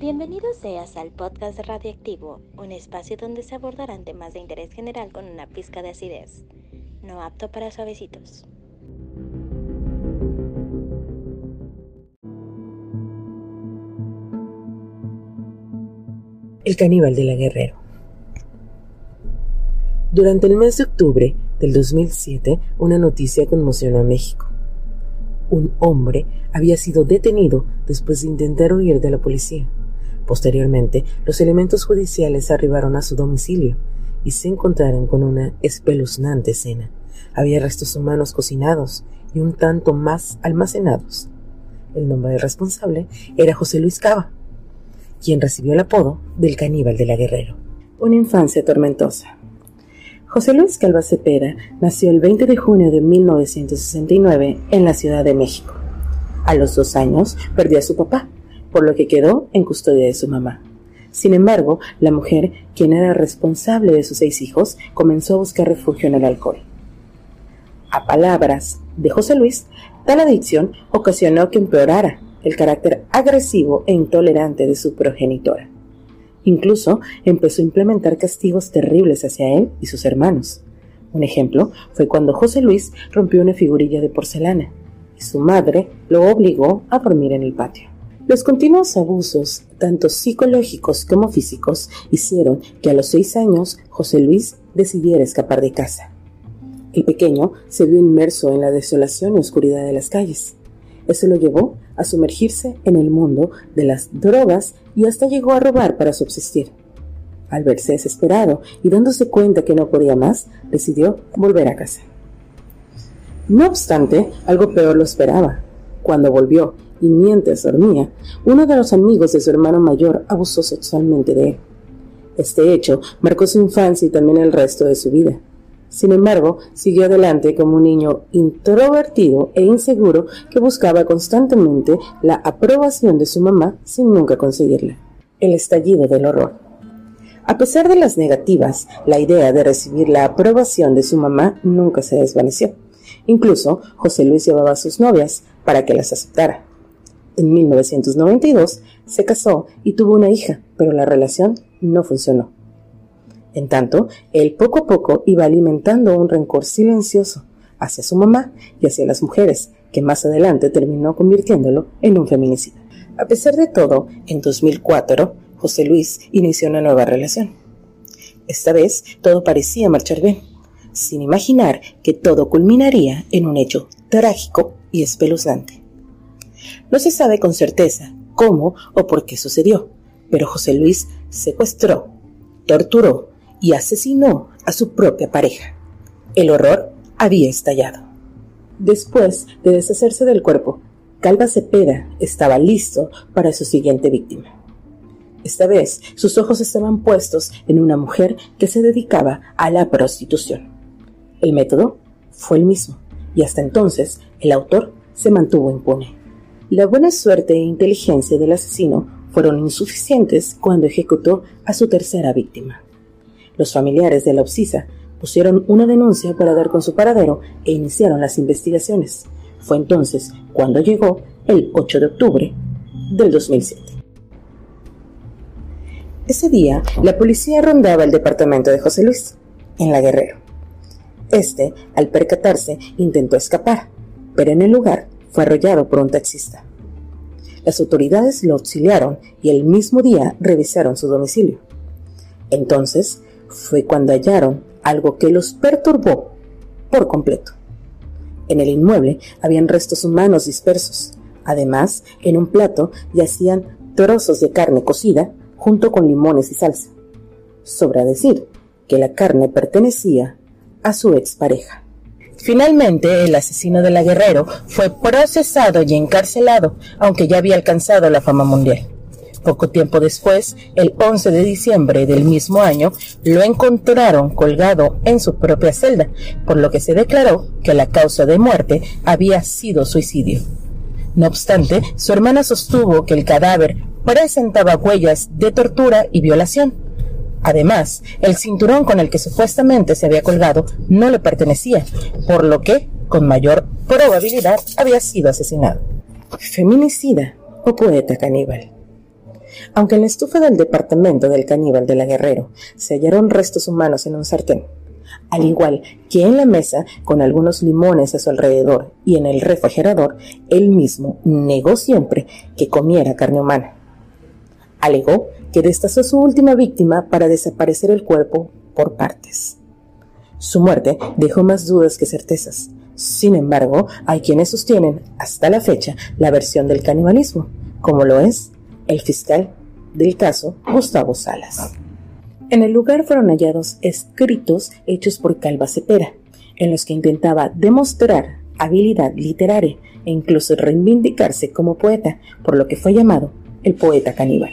Bienvenido seas al podcast Radioactivo, un espacio donde se abordarán temas de interés general con una pizca de acidez, no apto para suavecitos. El caníbal de la Guerrero. Durante el mes de octubre del 2007, una noticia conmocionó a México. Un hombre había sido detenido después de intentar huir de la policía. Posteriormente, los elementos judiciales arribaron a su domicilio y se encontraron con una espeluznante escena. Había restos humanos cocinados y un tanto más almacenados. El nombre del responsable era José Luis Cava, quien recibió el apodo del caníbal de la Guerrero. Una infancia tormentosa. José Luis Calva Cepeda nació el 20 de junio de 1969 en la Ciudad de México. A los dos años perdió a su papá, por lo que quedó en custodia de su mamá. Sin embargo, la mujer, quien era responsable de sus seis hijos, comenzó a buscar refugio en el alcohol. A palabras de José Luis, tal adicción ocasionó que empeorara el carácter agresivo e intolerante de su progenitora. Incluso empezó a implementar castigos terribles hacia él y sus hermanos. Un ejemplo fue cuando José Luis rompió una figurilla de porcelana y su madre lo obligó a dormir en el patio. Los continuos abusos, tanto psicológicos como físicos, hicieron que a los seis años José Luis decidiera escapar de casa. El pequeño se vio inmerso en la desolación y oscuridad de las calles. Eso lo llevó a sumergirse en el mundo de las drogas y hasta llegó a robar para subsistir. Al verse desesperado y dándose cuenta que no podía más, decidió volver a casa. No obstante, algo peor lo esperaba. Cuando volvió y mientras dormía, uno de los amigos de su hermano mayor abusó sexualmente de él. Este hecho marcó su infancia y también el resto de su vida. Sin embargo, siguió adelante como un niño introvertido e inseguro que buscaba constantemente la aprobación de su mamá sin nunca conseguirla. El estallido del horror. A pesar de las negativas, la idea de recibir la aprobación de su mamá nunca se desvaneció. Incluso José Luis llevaba a sus novias para que las aceptara. En 1992 se casó y tuvo una hija, pero la relación no funcionó. En tanto, él poco a poco iba alimentando un rencor silencioso hacia su mamá y hacia las mujeres, que más adelante terminó convirtiéndolo en un feminicida. A pesar de todo, en 2004, José Luis inició una nueva relación. Esta vez todo parecía marchar bien, sin imaginar que todo culminaría en un hecho trágico y espeluznante. No se sabe con certeza cómo o por qué sucedió, pero José Luis secuestró, torturó y asesinó a su propia pareja. El horror había estallado. Después de deshacerse del cuerpo, Calva Cepeda estaba listo para su siguiente víctima. Esta vez sus ojos estaban puestos en una mujer que se dedicaba a la prostitución. El método fue el mismo, y hasta entonces el autor se mantuvo impune. La buena suerte e inteligencia del asesino fueron insuficientes cuando ejecutó a su tercera víctima. Los familiares de la Obsisa pusieron una denuncia para dar con su paradero e iniciaron las investigaciones. Fue entonces cuando llegó el 8 de octubre del 2007. Ese día, la policía rondaba el departamento de José Luis, en La Guerrero. Este, al percatarse, intentó escapar, pero en el lugar fue arrollado por un taxista. Las autoridades lo auxiliaron y el mismo día revisaron su domicilio. Entonces, fue cuando hallaron algo que los perturbó por completo. En el inmueble habían restos humanos dispersos. Además, en un plato yacían trozos de carne cocida junto con limones y salsa. Sobra decir que la carne pertenecía a su expareja. Finalmente, el asesino de la Guerrero fue procesado y encarcelado, aunque ya había alcanzado la fama mundial. Poco tiempo después, el 11 de diciembre del mismo año, lo encontraron colgado en su propia celda, por lo que se declaró que la causa de muerte había sido suicidio. No obstante, su hermana sostuvo que el cadáver presentaba huellas de tortura y violación. Además, el cinturón con el que supuestamente se había colgado no le pertenecía, por lo que, con mayor probabilidad, había sido asesinado. Feminicida o poeta caníbal. Aunque en la estufa del departamento del caníbal de la Guerrero se hallaron restos humanos en un sartén, al igual que en la mesa con algunos limones a su alrededor y en el refrigerador, él mismo negó siempre que comiera carne humana. Alegó que destazó su última víctima para desaparecer el cuerpo por partes. Su muerte dejó más dudas que certezas. Sin embargo, hay quienes sostienen hasta la fecha la versión del canibalismo, como lo es el fiscal del caso Gustavo Salas. En el lugar fueron hallados escritos hechos por Calva Cepera, en los que intentaba demostrar habilidad literaria e incluso reivindicarse como poeta, por lo que fue llamado el poeta caníbal.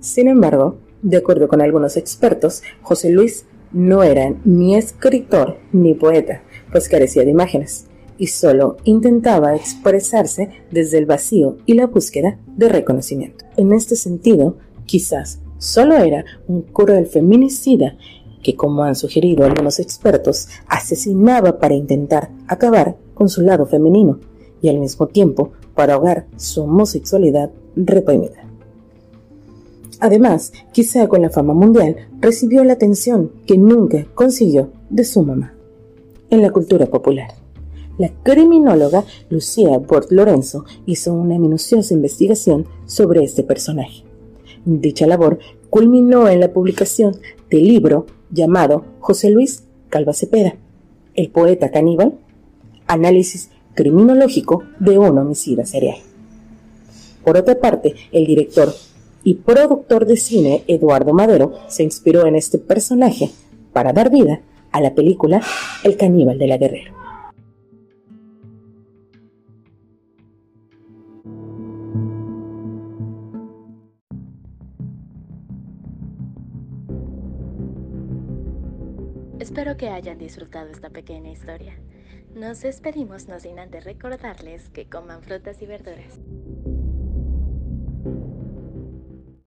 Sin embargo, de acuerdo con algunos expertos, José Luis no era ni escritor ni poeta, pues carecía de imágenes, y solo intentaba expresarse desde el vacío y la búsqueda de reconocimiento. En este sentido, quizás solo era un cruel feminicida que, como han sugerido algunos expertos, asesinaba para intentar acabar con su lado femenino y al mismo tiempo para ahogar su homosexualidad reprimida. Además, quizá con la fama mundial, recibió la atención que nunca consiguió de su mamá. En la cultura popular, la criminóloga Lucía Bort Lorenzo hizo una minuciosa investigación sobre este personaje. Dicha labor culminó en la publicación del libro llamado José Luis Calva Cepeda, el poeta caníbal, análisis criminológico de un homicida serial. Por otra parte, el director y productor de cine Eduardo Madero se inspiró en este personaje para dar vida a la película El caníbal de la guerrera. Espero que hayan disfrutado esta pequeña historia. Nos despedimos no sin antes recordarles que coman frutas y verduras.